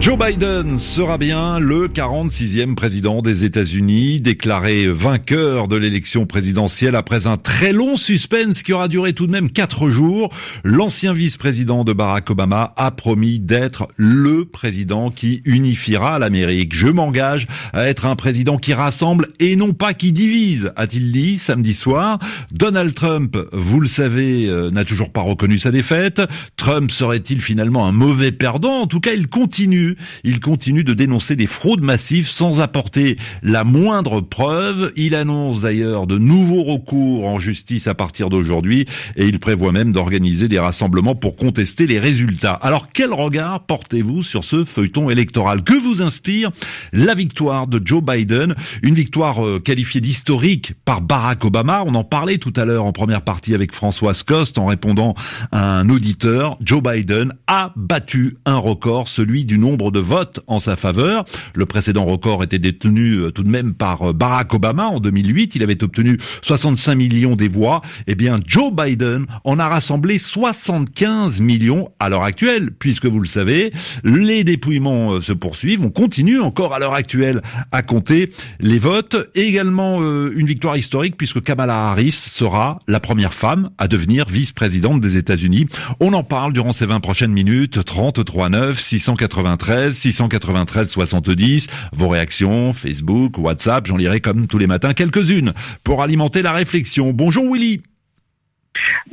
Joe Biden sera bien le 46e président des États-Unis, déclaré vainqueur de l'élection présidentielle après un très long suspense qui aura duré tout de même quatre jours. L'ancien vice-président de Barack Obama a promis d'être le président qui unifiera l'Amérique. Je m'engage à être un président qui rassemble et non pas qui divise, a-t-il dit samedi soir. Donald Trump, vous le savez, euh, n'a toujours pas reconnu sa défaite. Trump serait-il finalement un mauvais perdant? En tout cas, il continue il continue de dénoncer des fraudes massives sans apporter la moindre preuve. Il annonce d'ailleurs de nouveaux recours en justice à partir d'aujourd'hui et il prévoit même d'organiser des rassemblements pour contester les résultats. Alors quel regard portez-vous sur ce feuilleton électoral? Que vous inspire la victoire de Joe Biden? Une victoire euh, qualifiée d'historique par Barack Obama. On en parlait tout à l'heure en première partie avec Françoise Coste en répondant à un auditeur. Joe Biden a battu un record, celui du nombre de votes en sa faveur. Le précédent record était détenu euh, tout de même par euh, Barack Obama en 2008. Il avait obtenu 65 millions des voix. Eh bien, Joe Biden en a rassemblé 75 millions à l'heure actuelle, puisque vous le savez, les dépouillements euh, se poursuivent. On continue encore à l'heure actuelle à compter les votes. Et également une victoire historique puisque Kamala Harris sera la première femme à devenir vice-présidente des États-Unis. On en parle durant ces 20 prochaines minutes. 33 9 693 693 70. Vos réactions, Facebook, WhatsApp, j'en lirai comme tous les matins quelques-unes pour alimenter la réflexion. Bonjour Willy.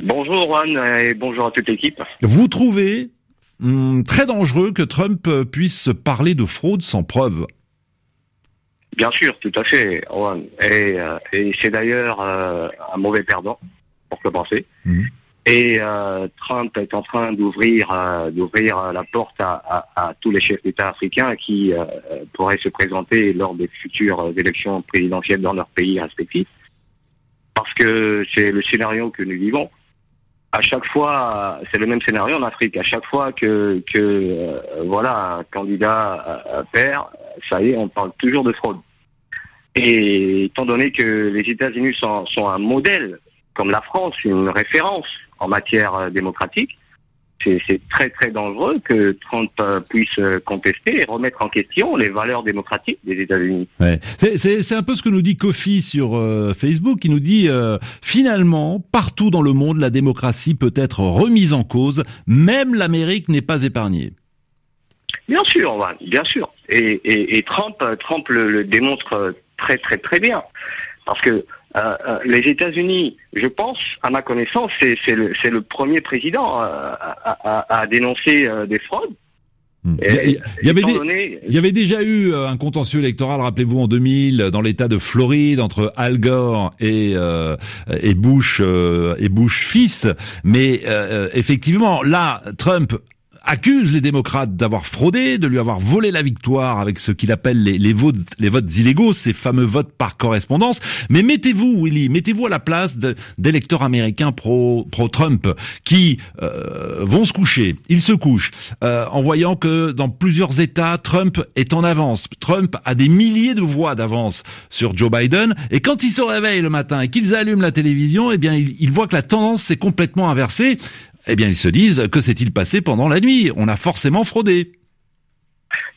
Bonjour Juan et bonjour à toute l'équipe. Vous trouvez hum, très dangereux que Trump puisse parler de fraude sans preuve? Bien sûr, tout à fait, Juan. Et, euh, c'est d'ailleurs euh, un mauvais perdant, pour commencer. Mhm. Et euh, Trump est en train d'ouvrir euh, euh, la porte à, tous les chefs d'État africains qui pourraient se présenter lors des futures élections présidentielles dans leur pays respectifs. Parce que c'est le scénario que nous vivons. À chaque fois, c'est le même scénario en Afrique. À chaque fois que, voilà un candidat perd, ça y est, on parle toujours de fraude. Et étant donné que les États-Unis sont un modèle, comme la France, une référence en matière euh, démocratique, c'est très très dangereux que Trump euh, puisse euh, contester et remettre en question les valeurs démocratiques des États-Unis. Ouais. C'est un peu ce que nous dit Kofi sur Facebook, qui nous dit finalement partout dans le monde la démocratie peut être remise en cause, même l'Amérique n'est pas épargnée. Bien sûr, bien sûr. Et, et, Trump, Trump le, démontre très très très bien, parce que euh, euh, les États-Unis, je pense, à ma connaissance, c'est le, premier président euh, à, dénoncer des fraudes. Hmm. il, y avait déjà eu un contentieux électoral, rappelez-vous, en 2000, dans l'État de Floride, entre Al Gore et, et Bush et Bush fils. Mais effectivement, là, Trump accuse les démocrates d'avoir fraudé, de lui avoir volé la victoire avec ce qu'il appelle les, votes, illégaux, ces fameux votes par correspondance. Mais mettez-vous, Willy, mettez-vous à la place d'électeurs américains pro, pro Trump qui euh, vont se coucher. Ils se couchent euh, en voyant que dans plusieurs États, Trump est en avance. Trump a des milliers de voix d'avance sur Joe Biden. Et quand ils se réveillent le matin et qu'ils allument la télévision, eh bien, ils voient que la tendance s'est complètement inversée eh bien ils se disent que s'est-il passé pendant la nuit? On a forcément fraudé.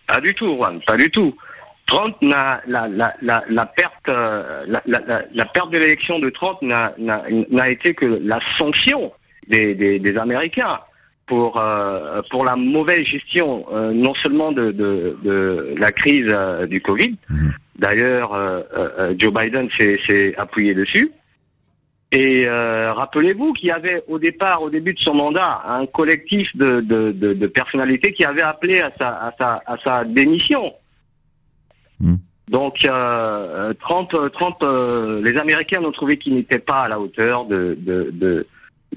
Pas du tout, Juan, pas du tout. Trump n'a la, la, la, la, perte euh, la, perte de l'élection de Trump n'a été que la sanction des, des, Américains pour euh, pour la mauvaise gestion euh, non seulement de, de, de la crise du Covid. Mhm. D'ailleurs, Joe Biden s'est appuyé dessus. Et euh, rappelez-vous qu'il y avait au départ, au début de son mandat, un collectif de, de, de, personnalités qui avait appelé à sa, à sa, à sa démission. Hmm. Donc euh, Trump, Trump euh, les Américains ont trouvé qu'il n'était pas à la hauteur de, de,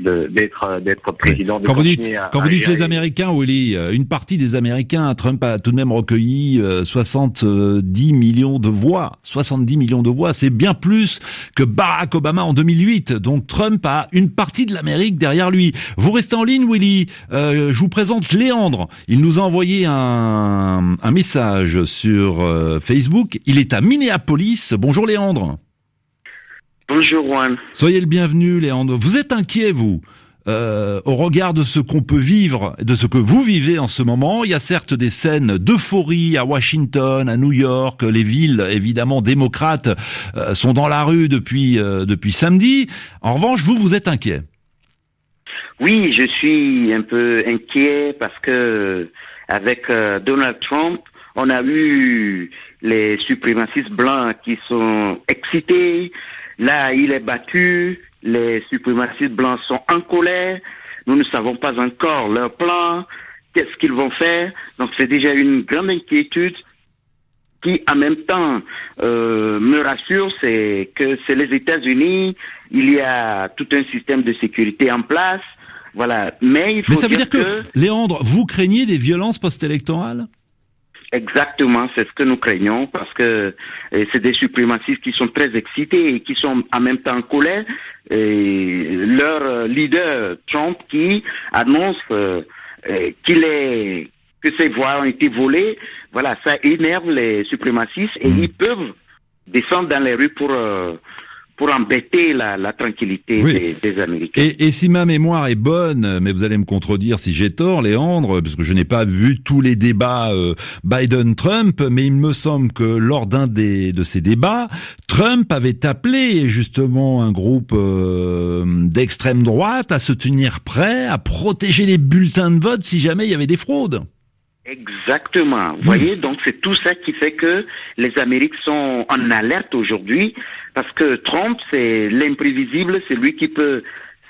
d'être d'être président. quand, vous dites, quand vous dites les Américains, Willy, euh, une partie des Américains, Trump a tout de même recueilli 70 euh, millions de voix. 70 millions de voix, c'est bien plus que Barack Obama en 2008. Donc Trump a une partie de l'Amérique derrière lui. Vous restez en ligne, Willy. Euh, je vous présente Léandre. Il nous a envoyé un, un message sur Facebook. Il est à Minneapolis. Bonjour Léandre. Bonjour Juan. Soyez le bienvenu Léandre. Vous êtes inquiet vous euh, au regard de ce qu'on peut vivre, de ce que vous vivez en ce moment, il y a certes des scènes d'euphorie à Washington, à New York, les villes évidemment démocrates euh, sont dans la rue depuis euh, depuis samedi. En revanche, vous vous êtes inquiet. Oui, je suis un peu inquiet parce que avec Donald Trump, on a eu les suprémacistes blancs qui sont excités, Là, il est battu, les suprémacistes blancs sont en colère, nous ne savons pas encore leur plan, qu'est-ce qu'ils vont faire. Donc c'est déjà une grande inquiétude qui en même temps euh, me rassure, c'est que c'est les États-Unis, il y a tout un système de sécurité en place, voilà. Mais il faut Mais ça veut dire, que, Léandre, vous craignez des violences post-électorales? Exactement, c'est ce que nous craignons parce que c'est des suprémacistes qui sont très excités et qui sont en même temps en colère. Et leur leader Trump qui annonce euh, qu'il est que ses voix ont été volées, voilà, ça énerve les suprémacistes et mm. ils peuvent descendre dans les rues pour euh, pour embêter la, la tranquillité des, des, Américains. Et, et, si ma mémoire est bonne, mais vous allez me contredire si j'ai tort, Léandre, parce que je n'ai pas vu tous les débats euh, Biden-Trump, mais il me semble que lors d'un des de ces débats, Trump avait appelé justement un groupe euh, d'extrême droite à se tenir prêt à protéger les bulletins de vote si jamais il y avait des fraudes. Exactement. Vous voyez, donc c'est tout ça qui fait que les Amériques sont en alerte aujourd'hui, parce que Trump, c'est l'imprévisible, c'est lui qui peut,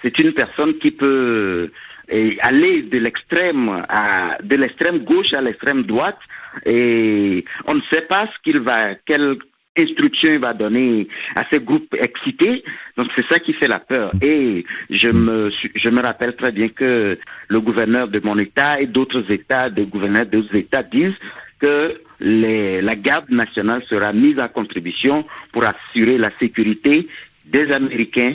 c'est une personne qui peut eh, aller de l'extrême à de l'extrême gauche à l'extrême droite, et on ne sait pas ce qu'il va, quel instruction va donner à ces groupes excités. Donc c'est ça qui fait la peur. Et je me, je me rappelle très bien que le gouverneur de mon État et d'autres États, des gouverneurs d'autres États disent que les, la garde nationale sera mise à contribution pour assurer la sécurité des Américains.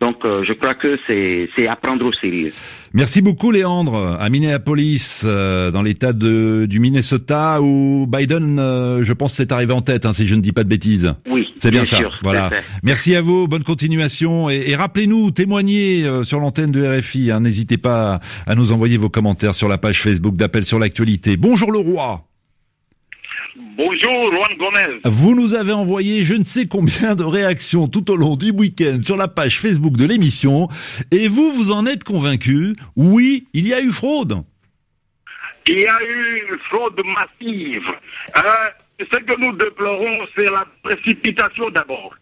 Donc euh, je crois que c'est à prendre au sérieux. Merci beaucoup Léandre. À Minneapolis, euh, dans l'État du Minnesota, où Biden, euh, je pense, s'est arrivé en tête, hein, si je ne dis pas de bêtises. Oui, c'est bien, ça. voilà. Merci à vous, bonne continuation et, et rappelez-nous, témoignez euh, sur l'antenne de RFI. Hein, N'hésitez pas à nous envoyer vos commentaires sur la page Facebook d'Appel sur l'actualité. Bonjour le roi. Bonjour, Juan Gomez. Vous nous avez envoyé je ne sais combien de réactions tout au long du week-end sur la page Facebook de l'émission et vous, vous en êtes convaincu Oui, il y a eu fraude. Il y a eu une fraude massive. Euh, ce que nous déplorons, c'est la précipitation d'abord.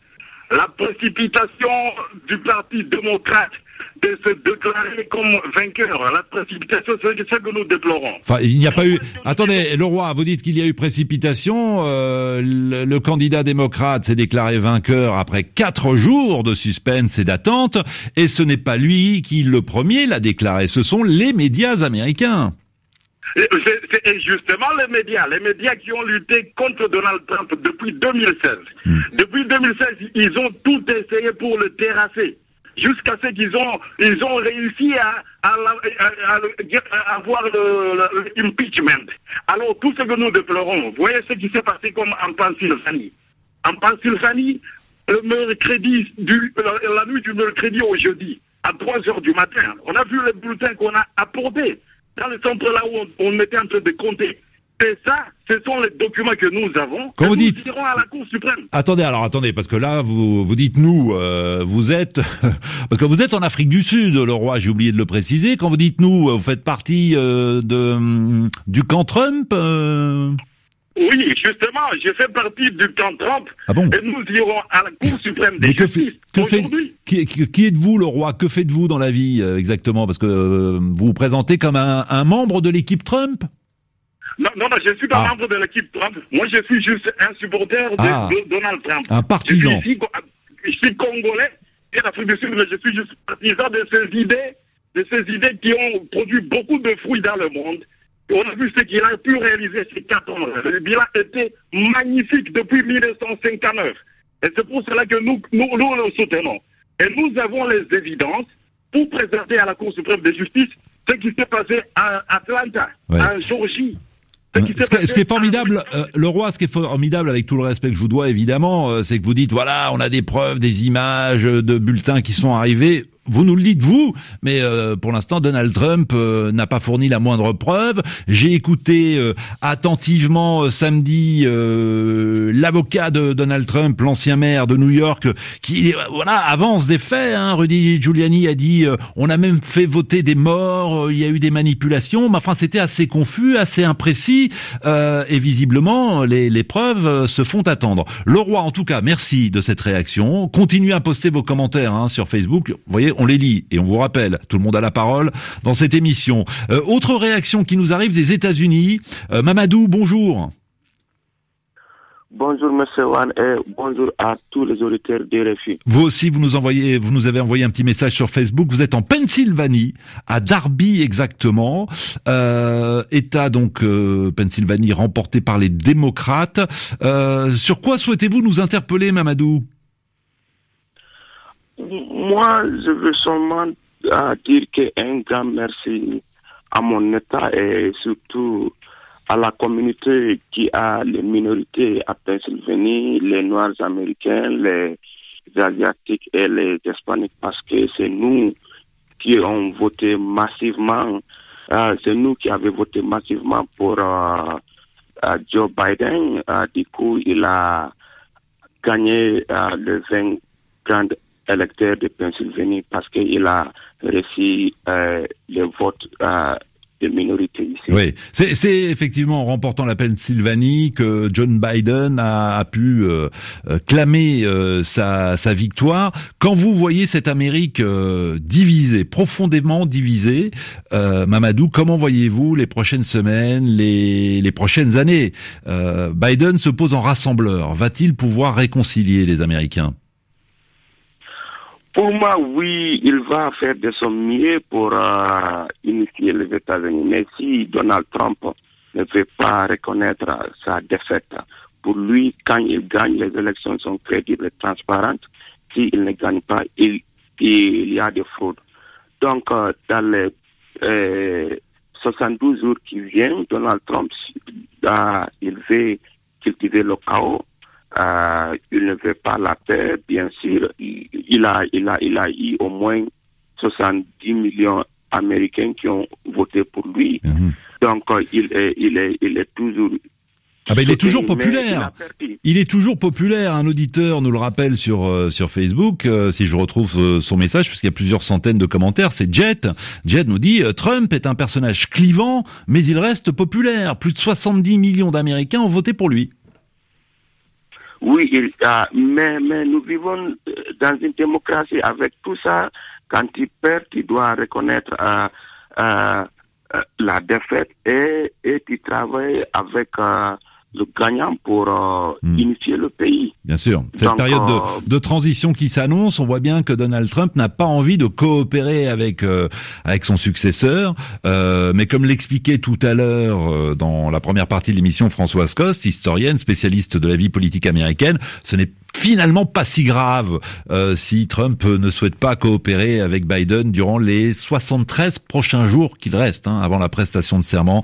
La précipitation du Parti démocrate de se déclarer comme vainqueur. La précipitation, c'est ce que nous déplorons. Enfin, il n'y a pas eu. Attendez, le roi, vous dites qu'il y a eu précipitation. Euh, le, candidat démocrate s'est déclaré vainqueur après quatre jours de suspense et d'attente, et ce n'est pas lui qui le premier l'a déclaré. Ce sont les médias américains. C'est justement les médias, les médias qui ont lutté contre Donald Trump depuis 2016. Hmm. Depuis 2016, ils ont tout essayé pour le terrasser jusqu'à ce qu'ils ont, ils ont réussi à, avoir l'impeachment. Alors, tout ce que nous déplorons, vous voyez ce qui s'est passé comme en Pennsylvanie. En Pennsylvanie, le mercredi, du, la, nuit du mercredi au jeudi, à 3 heures du matin, on a vu les bulletins qu'on a apportés dans le centre là où on était en train de compter. Et ça, ce sont les documents que nous avons. Quand vous nous dites, à la Cour suprême. Attendez, alors attendez, parce que là, vous vous dites nous, euh, vous êtes, parce que vous êtes en Afrique du Sud, le roi. J'ai oublié de le préciser. Quand vous dites nous, vous faites partie euh, de du camp Trump. Euh oui, justement, je fais partie du camp Trump. Ah bon et nous irons à la Cour suprême des justices que fait, qui, qui, êtes-vous, le roi? Que faites-vous dans la vie exactement? Parce que vous vous présentez comme un, un membre de l'équipe Trump? Non, non, non, je suis pas ah. membre de l'équipe Trump. Moi, je suis juste un supporter de, ah. Donald Trump. Un partisan. Je suis, je suis congolais et l'Afrique du Sud, mais je suis juste partisan de ces idées, de ces idées qui ont produit beaucoup de fruits dans le monde. On a vu ce qu'il a pu réaliser ces quatre ans. Le bilan était magnifique depuis 1959. Et c'est pour cela que nous, nous, nous le soutenons. Et nous avons les évidences pour présenter à la Cour suprême de justice ce qui s'est passé à Atlanta, à Georgie. Ce qui, ce qui, est formidable, euh, le roi, ce qui est formidable avec tout le respect que je vous dois évidemment, euh, c'est que vous dites voilà, on a des preuves, des images de bulletins qui sont arrivés vous nous le dites vous, mais euh, pour l'instant Donald Trump euh, n'a pas fourni la moindre preuve. J'ai écouté euh, attentivement samedi l'avocat de Donald Trump, l'ancien maire de New York, qui voilà avance des faits. Hein. Rudy Giuliani a dit on a même fait voter des morts, il y a eu des manipulations, mais enfin c'était assez confus, assez imprécis, et visiblement les, les preuves se font attendre. Le roi, en tout cas, merci de cette réaction. Continuez à poster vos commentaires hein, sur Facebook. Voyez, on les lit et on vous rappelle, tout le monde a la parole dans cette émission. Euh, autre réaction qui nous arrive des États-Unis. Euh, Mamadou, bonjour. Bonjour Monsieur Wan et bonjour à tous les auditeurs de RFI. Vous aussi, vous nous envoyez, vous nous avez envoyé un petit message sur Facebook. Vous êtes en Pennsylvanie, à Darby exactement, euh, État donc Pennsylvanie remporté par les démocrates. sur quoi souhaitez-vous nous interpeller, Mamadou? Moi, je veux seulement euh, dire un grand merci à mon État et surtout à la communauté qui a les minorités à Pennsylvanie, les Noirs américains, les Asiatiques et les Hispaniques, parce que c'est nous qui avons voté massivement, euh, c'est nous qui avons voté massivement pour euh, Joe Biden. du coup, il a gagné le 20 grandes électeur de Pennsylvanie parce qu'il a reçu euh, le vote euh, des minorités ici. Oui, c'est effectivement en remportant la Pennsylvanie que John Biden a, pu euh, clamer sa, sa, victoire. Quand vous voyez cette Amérique divisée, profondément divisée, Mamadou, comment voyez-vous les prochaines semaines, les, les prochaines années? Biden se pose en rassembleur. Va-t-il pouvoir réconcilier les Américains? Pour moi, oui, il va faire de son mieux pour euh, initier les États-Unis. Mais si Donald Trump ne veut pas reconnaître sa défaite, pour lui, quand il gagne, les élections sont crédibles et transparentes. S'il ne gagne pas, il, y a des fraudes. Donc, euh, dans les 72 euh, jours qui viennent, Donald Trump, il veut cultiver le chaos euh, il ne veut pas la paix, bien sûr. Il, a, il, a, il a eu au moins 70 millions d'Américains qui ont voté pour lui. Mhm. Donc, euh, il est, il est, il est toujours ah ben il est toujours populaire. Il est toujours populaire. Un auditeur nous le rappelle sur euh, sur Facebook. si je retrouve son message, parce qu'il y a plusieurs centaines de commentaires, c'est Jet. Jet nous dit Trump est un personnage clivant, mais il reste populaire. Plus de 70 millions d'Américains ont voté pour lui. Oui, il, mais, mais nous vivons euh, dans une démocratie avec tout ça. Quand tu perds, tu dois reconnaître euh, euh, la défaite et, et tu travailles avec le gagnant pour euh, hmm. le pays. Bien sûr. Cette période de, euh, de, transition qui s'annonce, on voit bien que Donald Trump n'a pas envie de coopérer avec euh, avec son successeur. mais comme l'expliquait tout à l'heure dans la première partie de l'émission Françoise Coste, historienne spécialiste de la vie politique américaine, ce n'est finalement pas si grave euh, si Trump ne souhaite pas coopérer avec Biden durant les 73 prochains jours qu'il reste hein, avant la prestation de serment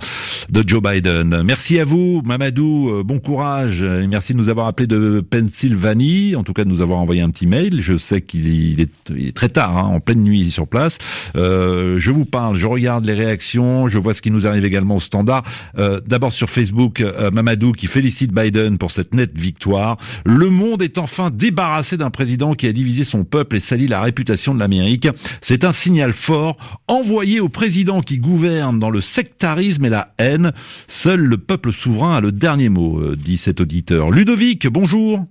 de Joe Biden. Merci à vous, Mamadou. Euh, bon courage et merci de nous avoir appelé de Pennsylvanie, en tout cas de nous avoir envoyé un petit mail. Je sais qu'il est, très tard, hein, en pleine nuit sur place. Euh, je vous parle, je regarde les réactions, je vois ce qui nous arrive également au standard. D'abord sur Facebook, Mamadou qui félicite Biden pour cette nette victoire. Le monde est enfin débarrassé d'un président qui a divisé son peuple et sali la réputation de l'Amérique. C'est un signal fort envoyé au président qui gouverne dans le sectarisme et la haine. Seul le peuple souverain a le dernier mot, euh, dit cet auditeur. Ludovic, bonjour.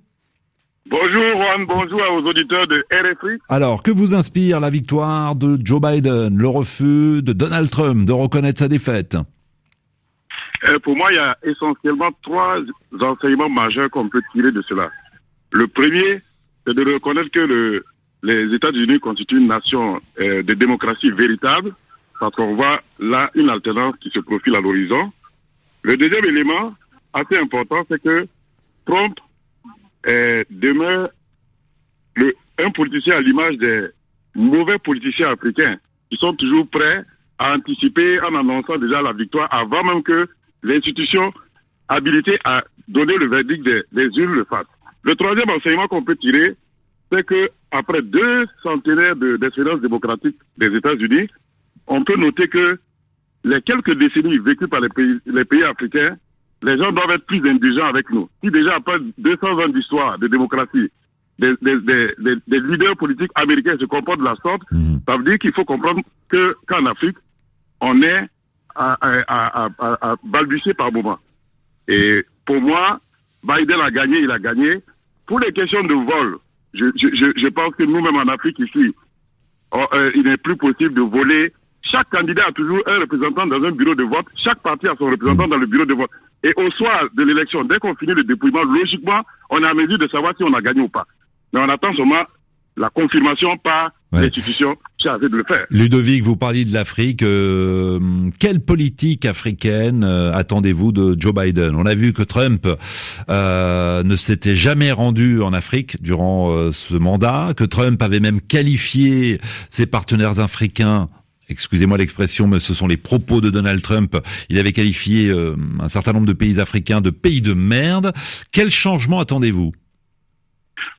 Bonjour Juan, bonjour aux auditeurs de RFI. Alors, que vous inspire la victoire de Joe Biden, le refus de Donald Trump de reconnaître sa défaite? Euh, Pour moi, il y a essentiellement trois enseignements majeurs qu'on peut tirer de cela. Le premier, c'est de reconnaître que le, les États-Unis constituent une nation euh, de démocratie véritable, parce qu'on voit là une alternance qui se profile à l'horizon. Le deuxième élément assez important, c'est que Trump euh, demeure un politicien à l'image des mauvais politiciens africains qui sont toujours prêts à anticiper en annonçant déjà la victoire avant même que l'institution habilitée à donner le verdict des, des urnes le fasse. Le troisième enseignement qu'on peut tirer, c'est que après deux centenaires d'expérience démocratique des États-Unis, on peut noter que les quelques décennies vécues par les pays, les pays africains, les gens doivent être plus indulgents avec nous. Si déjà après 200 ans d'histoire de démocratie, des, des, des, des, leaders politiques américains se comportent de la sorte, mmh. ça veut dire qu'il faut comprendre que qu'en Afrique, on est à, à, à, à, balbutier par moment. Et pour moi, Biden a gagné, il a gagné. Pour les questions de vol, je, je, je pense que nous-mêmes en Afrique ici, oh, euh, il n'est plus possible de voler. Chaque candidat a toujours un représentant dans un bureau de vote. Chaque parti a son représentant dans le bureau de vote. Et au soir de l'élection, dès qu'on finit le dépouillement, logiquement, on est à mesure de savoir si on a gagné ou pas. Mais on attend seulement la confirmation par ouais. l'institution chargée de le faire. Ludovic, vous parliez de l'Afrique. Euh, quelle politique africaine euh, attendez-vous de Joe Biden? On a vu que Trump euh, ne s'était jamais rendu en Afrique durant ce mandat, que Trump avait même qualifié ses partenaires africains excusez-moi l'expression, mais ce sont les propos de Donald Trump. Il avait qualifié euh, un certain nombre de pays africains de pays de merde. Quel changement attendez-vous?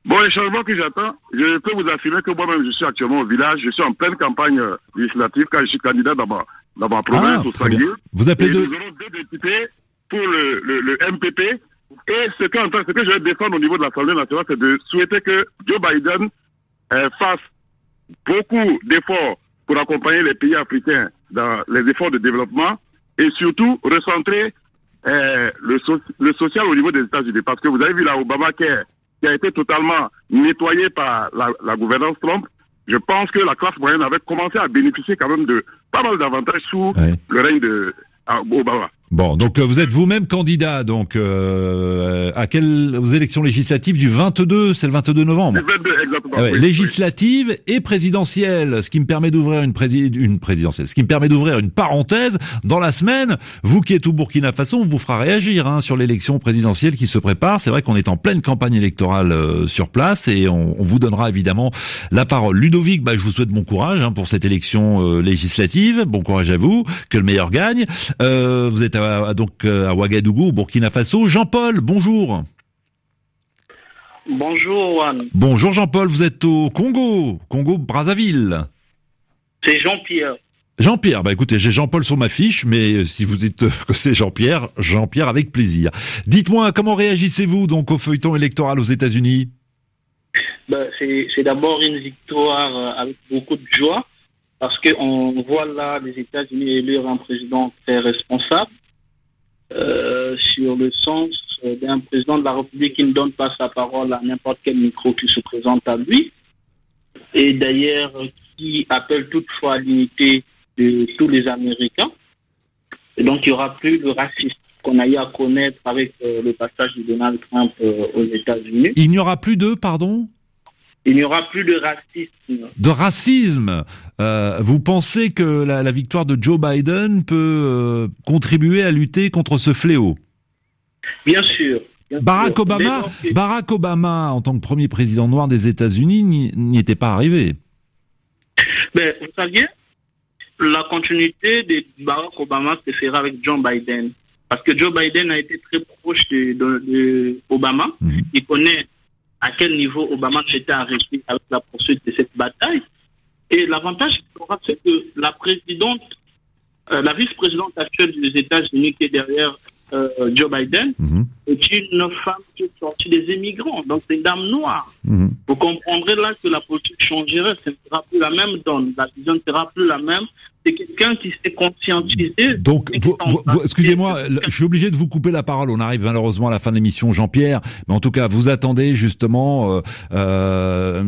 Bon, les changements que j'attends, je peux vous affirmer que moi-même, je suis actuellement au village, je suis en pleine campagne euh, législative quand je suis candidat dans ma, dans ma province, ah, au Sanguier. Vous appelez deux... Nous aurons deux députés pour le, le, le MPP. Et ce que, ce que je vais défendre au niveau de l'Assemblée nationale, c'est de souhaiter que Joe Biden euh, fasse beaucoup d'efforts pour accompagner les pays africains dans les efforts de développement et surtout recentrer euh, le, so le social au niveau des États-Unis. Parce que vous avez vu la Obamacare qui a été totalement nettoyé par la, la, gouvernance Trump, je pense que la classe moyenne avait commencé à bénéficier quand même de pas mal d'avantages sous le règne de Obama. Bon, donc euh, vous êtes vous-même candidat donc euh, à quelles aux élections législatives du 22, c'est le 22 novembre. Le 22, exactement. Ah ouais, oui, législative oui. et présidentielle, ce qui me permet d'ouvrir une, prési une présidentielle, ce qui me permet d'ouvrir une parenthèse dans la semaine. Vous qui êtes au Burkina Faso, on vous fera réagir hein, sur l'élection présidentielle qui se prépare. C'est vrai qu'on est en pleine campagne électorale euh, sur place et on, on, vous donnera évidemment la parole. Ludovic, bah, je vous souhaite bon courage hein, pour cette élection euh, législative. Bon courage à vous, que le meilleur gagne. Euh, vous êtes à, donc à Ouagadougou, au Burkina Faso. Jean-Paul, bonjour. Bonjour Juan. Bonjour Jean-Paul, vous êtes au Congo, Congo Brazzaville. C'est Jean-Pierre. Jean-Pierre, bah écoutez, j'ai Jean-Paul sur ma fiche, mais si vous dites que c'est Jean-Pierre, Jean-Pierre avec plaisir. Dites-moi, comment réagissez-vous donc au feuilleton électoral aux États-Unis? Ben, C'est d'abord une victoire avec beaucoup de joie parce qu'on voit là les États-Unis élire un président très responsable euh, sur le sens d'un président de la République qui ne donne pas sa parole à n'importe quel micro qui se présente à lui, et d'ailleurs qui appelle toutefois à l'unité de tous les Américains. Et donc il n'y aura plus de racisme qu'on a eu à connaître avec euh, le passage de Donald Trump euh, aux États-Unis. Il n'y aura plus de, pardon? Il n'y aura plus de racisme. De racisme euh, Vous pensez que la, la, victoire de Joe Biden peut euh, contribuer à lutter contre ce fléau? Bien sûr. Bien Barack sûr. Obama, Barack Obama, en tant que premier président noir des États-Unis, n'y était pas arrivé. Mais vous saviez, la continuité de Barack Obama se fera avec John Biden. Parce que Joe Biden a été très proche de, de, de Obama. Mm -hmm. Il connaît à quel niveau Obama s'était arrêté avec la poursuite de cette bataille. Et l'avantage, c'est que la présidente, euh, la vice-présidente actuelle des États-Unis qui est derrière euh, Joe Biden, mm -hmm. est une femme qui est sortie des immigrants, donc c'est une dame noire. Mm -hmm. Vous comprendrez là que la politique changerait, ce ne sera plus la même donne, la vision ne sera plus la même. C'est quelqu'un qui s'est conscientisé. Donc, excusez-moi, je suis obligé de vous couper la parole. On arrive malheureusement à la fin de l'émission, Jean-Pierre. Mais en tout cas, vous attendez justement euh, euh,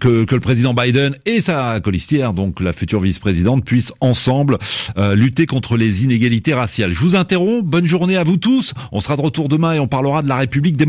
que, que, le président Biden et sa colistière, donc la future vice-présidente, puissent ensemble euh, lutter contre les inégalités raciales. Je vous interromps. Bonne journée à vous tous. On sera de retour demain et on parlera de la République démocratique.